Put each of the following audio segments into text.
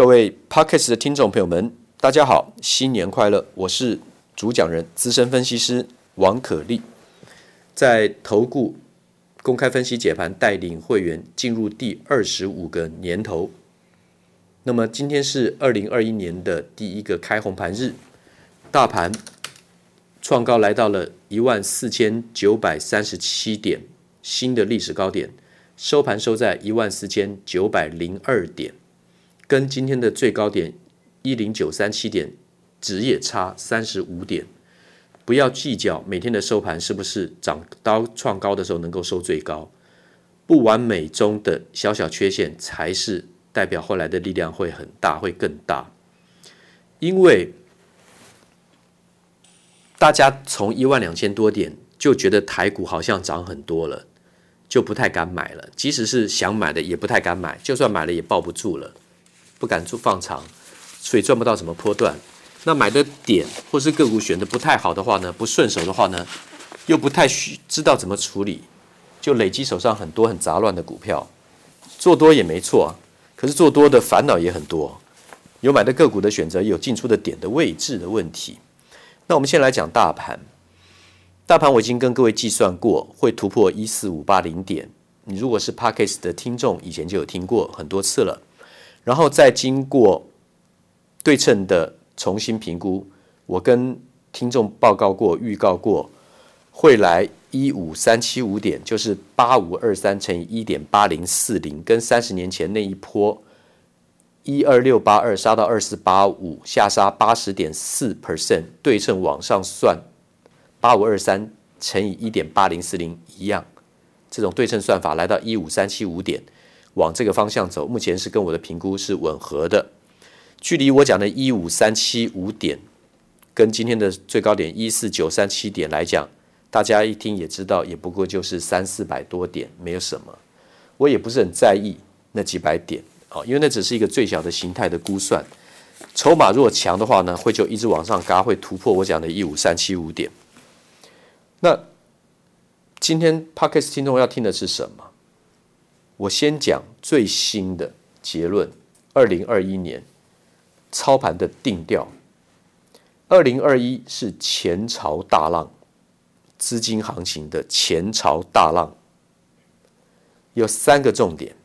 各位 Podcast 的听众朋友们，大家好，新年快乐！我是主讲人资深分析师王可立，在投顾公开分析解盘，带领会员进入第二十五个年头。那么今天是二零二一年的第一个开红盘日，大盘创高来到了一万四千九百三十七点，新的历史高点，收盘收在一万四千九百零二点。跟今天的最高点一零九三七点，只也差三十五点。不要计较每天的收盘是不是涨到创高的时候能够收最高，不完美中的小小缺陷才是代表后来的力量会很大，会更大。因为大家从一万两千多点就觉得台股好像涨很多了，就不太敢买了。即使是想买的，也不太敢买。就算买了，也抱不住了。不敢做放长，所以赚不到什么波段。那买的点或是个股选的不太好的话呢，不顺手的话呢，又不太需知道怎么处理，就累积手上很多很杂乱的股票。做多也没错，可是做多的烦恼也很多，有买的个股的选择，有进出的点的位置的问题。那我们先来讲大盘，大盘我已经跟各位计算过，会突破一四五八零点。你如果是 Parkes 的听众，以前就有听过很多次了。然后再经过对称的重新评估，我跟听众报告过、预告过，会来一五三七五点，就是八五二三乘以一点八零四零，跟三十年前那一波一二六八二杀到二四八五，下杀八十点四 percent，对称往上算八五二三乘以一点八零四零一样，这种对称算法来到一五三七五点。往这个方向走，目前是跟我的评估是吻合的。距离我讲的一五三七五点，跟今天的最高点一四九三七点来讲，大家一听也知道，也不过就是三四百多点，没有什么。我也不是很在意那几百点啊，因为那只是一个最小的形态的估算。筹码如果强的话呢，会就一直往上嘎，会突破我讲的一五三七五点。那今天 Podcast 听众要听的是什么？我先讲最新的结论：二零二一年操盘的定调。二零二一是前朝大浪，资金行情的前朝大浪，有三个重点。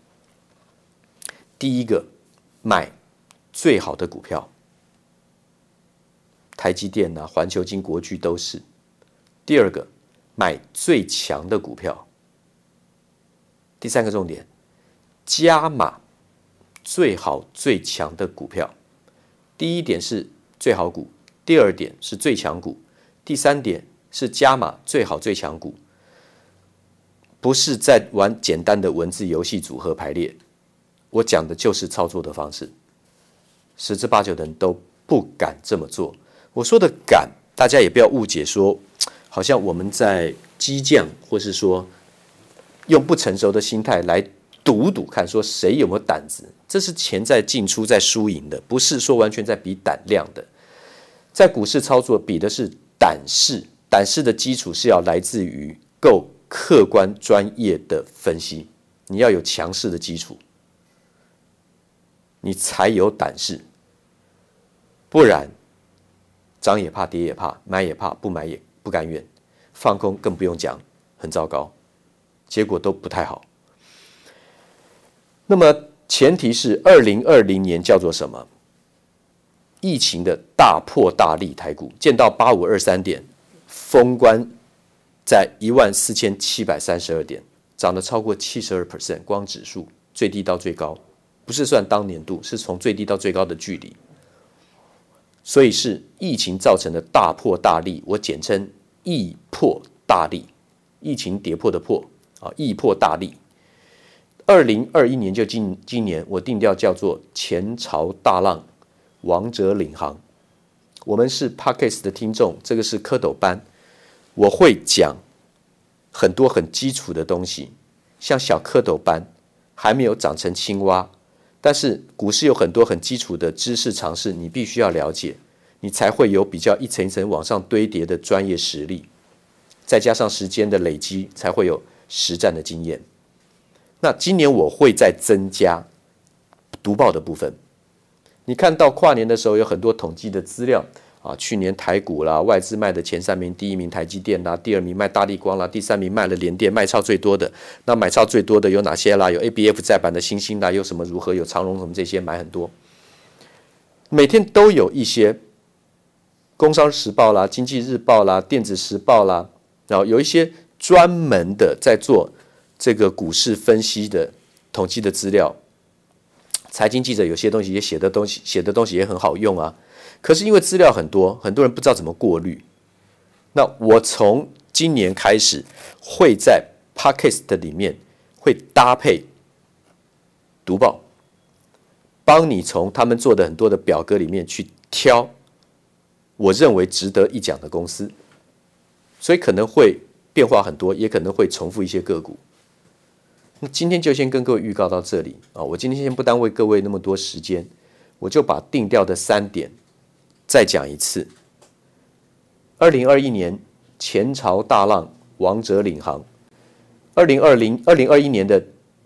第一个，买最好的股票，台积电啊、环球晶、国巨都是。第二个，买最强的股票。第三个重点，加码最好最强的股票。第一点是最好股，第二点是最强股，第三点是加码最好最强股。不是在玩简单的文字游戏组合排列，我讲的就是操作的方式。十之八九的人都不敢这么做。我说的敢，大家也不要误解说，好像我们在激将，或是说。用不成熟的心态来赌赌看，说谁有没有胆子？这是钱在进出，在输赢的，不是说完全在比胆量的。在股市操作，比的是胆识，胆识的基础是要来自于够客观专业的分析。你要有强势的基础，你才有胆识。不然，涨也怕，跌也怕，买也怕，不买也不甘愿，放空更不用讲，很糟糕。结果都不太好。那么前提是二零二零年叫做什么？疫情的大破大立，台股见到八五二三点，封关在一万四千七百三十二点，涨了超过七十二 percent，光指数最低到最高，不是算当年度，是从最低到最高的距离。所以是疫情造成的大破大立，我简称疫破大立，疫情跌破的破。啊！易破大立，二零二一年就今今年，我定调叫做前朝大浪，王者领航。我们是 parkas 的听众，这个是蝌蚪班，我会讲很多很基础的东西，像小蝌蚪班还没有长成青蛙，但是股市有很多很基础的知识常识，你必须要了解，你才会有比较一层一层往上堆叠的专业实力，再加上时间的累积，才会有。实战的经验，那今年我会再增加读报的部分，你看到跨年的时候有很多统计的资料啊，去年台股啦，外资卖的前三名，第一名台积电啦，第二名卖大立光啦，第三名卖了联电，卖超最多的。那买超最多的有哪些啦？有 ABF 载板的欣兴啦，有什么如何？有长荣什么这些买很多。每天都有一些《工商时报》啦、《经济日报》啦、《电子时报》啦，然后有一些专门的在做这个股市分析的统计的资料。财经记者有些东西也写的东西写的东西也很好用啊，可是因为资料很多，很多人不知道怎么过滤。那我从今年开始会在 Podcast 里面会搭配读报，帮你从他们做的很多的表格里面去挑我认为值得一讲的公司，所以可能会变化很多，也可能会重复一些个股。那今天就先跟各位预告到这里啊！我今天先不耽误各位那么多时间，我就把定调的三点再讲一次。二零二一年前朝大浪，王者领航。二零二零二零二一年的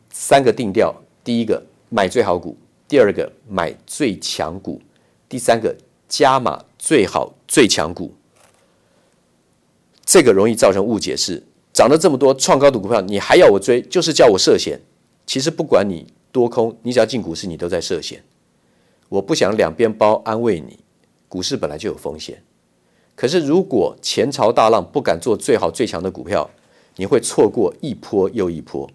三个定调：第一个买最好股，第二个买最强股，第三个加码最好最强股。这个容易造成误解是。涨了这么多创高的股票，你还要我追，就是叫我涉险。其实不管你多空，你只要进股市，你都在涉险。我不想两边包，安慰你。股市本来就有风险，可是如果前朝大浪不敢做最好最强的股票，你会错过一波又一波。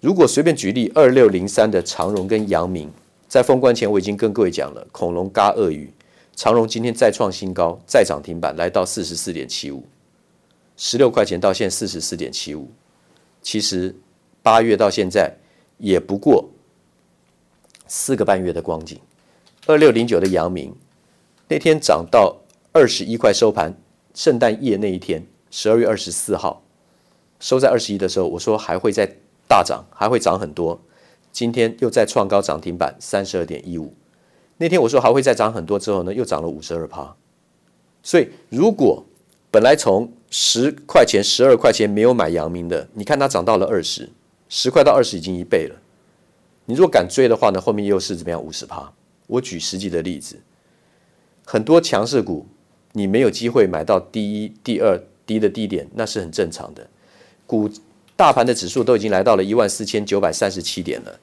如果随便举例，二六零三的长荣跟阳明，在封关前我已经跟各位讲了，恐龙嘎鳄鱼，长荣今天再创新高，再涨停板来到四十四点七五。十六块钱到现在四十四点七五，其实八月到现在也不过四个半月的光景。二六零九的阳明那天涨到二十一块收盘，圣诞夜那一天，十二月二十四号收在二十一的时候，我说还会再大涨，还会涨很多。今天又再创高涨停板三十二点一五。那天我说还会再涨很多之后呢，又涨了五十二趴。所以如果本来从十块钱、十二块钱没有买阳明的，你看它涨到了二十，十块到二十已经一倍了。你如果敢追的话呢，后面又是怎么样？五十趴。我举实际的例子，很多强势股你没有机会买到第一、第二低的低点，那是很正常的。股大盘的指数都已经来到了一万四千九百三十七点了，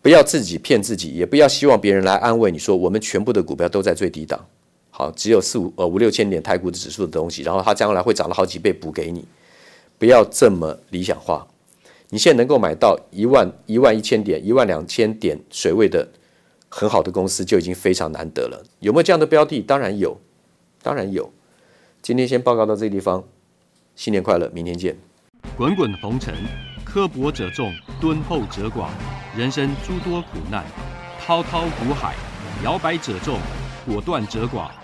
不要自己骗自己，也不要希望别人来安慰你说我们全部的股票都在最低档。好，只有四五呃五六千点台股的指数的东西，然后它将来会涨了好几倍补给你，不要这么理想化。你现在能够买到一万一万一千点、一万两千点水位的很好的公司，就已经非常难得了。有没有这样的标的？当然有，当然有。今天先报告到这个地方，新年快乐，明天见。滚滚红尘，刻薄者众，敦厚者寡；人生诸多苦难，滔滔苦海，摇摆者众，果断者寡。